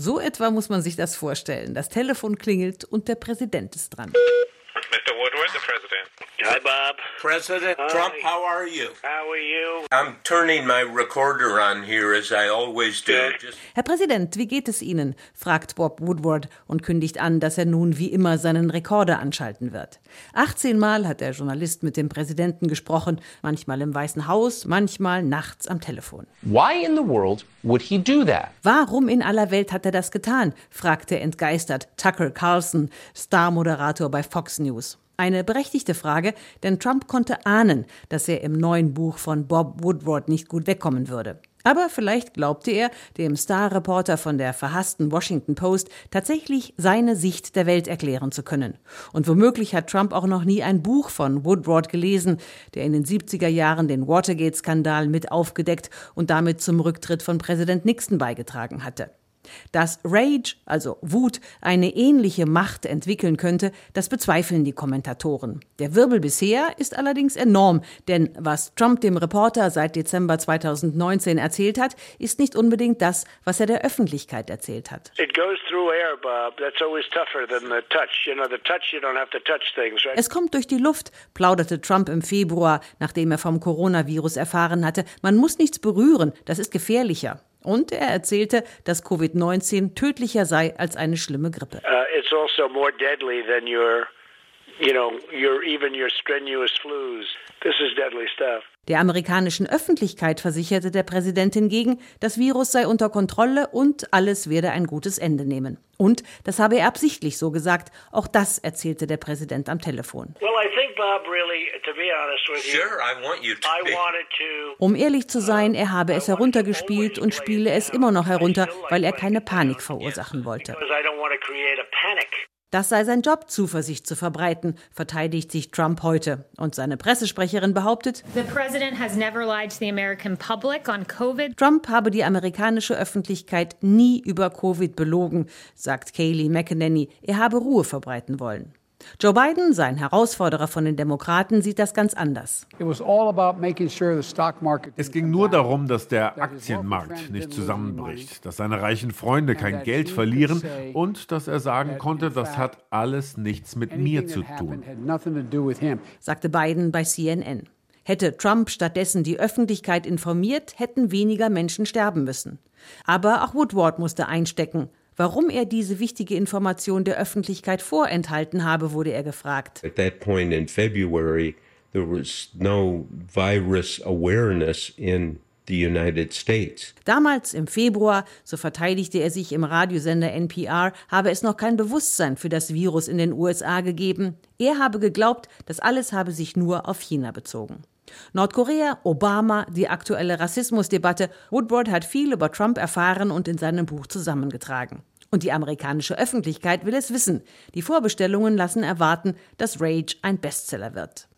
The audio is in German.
So etwa muss man sich das vorstellen. Das Telefon klingelt und der Präsident ist dran. Mr. Woodward, the president. Hi, Bob. President Hi. Trump, how are you? How are you? I'm turning my recorder on here as I always do. Herr Präsident, wie geht es Ihnen? fragt Bob Woodward und kündigt an, dass er nun wie immer seinen Rekorder anschalten wird. 18 Mal hat der Journalist mit dem Präsidenten gesprochen, manchmal im Weißen Haus, manchmal nachts am Telefon. Why in the world would he do that? Warum in aller Welt hat er das getan? fragte entgeistert Tucker Carlson, Star-Moderator bei Fox News. Eine berechtigte Frage, denn Trump konnte ahnen, dass er im neuen Buch von Bob Woodward nicht gut wegkommen würde. Aber vielleicht glaubte er, dem Star-Reporter von der verhassten Washington Post tatsächlich seine Sicht der Welt erklären zu können. Und womöglich hat Trump auch noch nie ein Buch von Woodward gelesen, der in den 70er Jahren den Watergate-Skandal mit aufgedeckt und damit zum Rücktritt von Präsident Nixon beigetragen hatte. Dass Rage, also Wut, eine ähnliche Macht entwickeln könnte, das bezweifeln die Kommentatoren. Der Wirbel bisher ist allerdings enorm, denn was Trump dem Reporter seit Dezember 2019 erzählt hat, ist nicht unbedingt das, was er der Öffentlichkeit erzählt hat. Es kommt durch die Luft, plauderte Trump im Februar, nachdem er vom Coronavirus erfahren hatte. Man muss nichts berühren, das ist gefährlicher. Und er erzählte, dass Covid-19 tödlicher sei als eine schlimme Grippe. Uh, it's also more deadly than your, you know, your even your strenuous flus. This is deadly stuff. Der amerikanischen Öffentlichkeit versicherte der Präsident hingegen, das Virus sei unter Kontrolle und alles werde ein gutes Ende nehmen. Und das habe er absichtlich so gesagt. Auch das erzählte der Präsident am Telefon. Well, I think, Bob, really, to be honest with you, sure, I want you to I be. wanted to. Um ehrlich zu sein, er habe es heruntergespielt und spiele es immer noch herunter, weil er keine Panik verursachen wollte. Das sei sein Job, Zuversicht zu verbreiten, verteidigt sich Trump heute. Und seine Pressesprecherin behauptet, The president has never lied to the American public on COVID. Trump habe die amerikanische Öffentlichkeit nie über Covid belogen, sagt Kayleigh McEnany. Er habe Ruhe verbreiten wollen. Joe Biden, sein Herausforderer von den Demokraten, sieht das ganz anders. It was all about making sure the stock market. Es ging nur darum, dass der Aktienmarkt nicht zusammenbricht, dass seine reichen Freunde kein Geld verlieren und dass er sagen konnte, das hat alles nichts mit mir zu tun. Sagte Biden bei CNN. Hätte Trump stattdessen die Öffentlichkeit informiert, hätten weniger Menschen sterben müssen. Aber auch Woodward musste einstecken. Warum er diese wichtige Information der Öffentlichkeit vorenthalten habe, wurde er gefragt. At that point in February, there was no virus awareness in the United States. Damals im Februar, so verteidigte er sich im Radiosender NPR, habe es noch kein Bewusstsein für das Virus in den USA gegeben. Er habe geglaubt, das alles habe sich nur auf China bezogen. Nordkorea, Obama, die aktuelle Rassismusdebatte. Woodward hat viel über Trump erfahren und in seinem Buch zusammengetragen. Und die amerikanische Öffentlichkeit will es wissen. Die Vorbestellungen lassen erwarten, dass Rage ein Bestseller wird.